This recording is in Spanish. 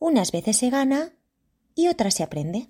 Unas veces se gana y otras se aprende.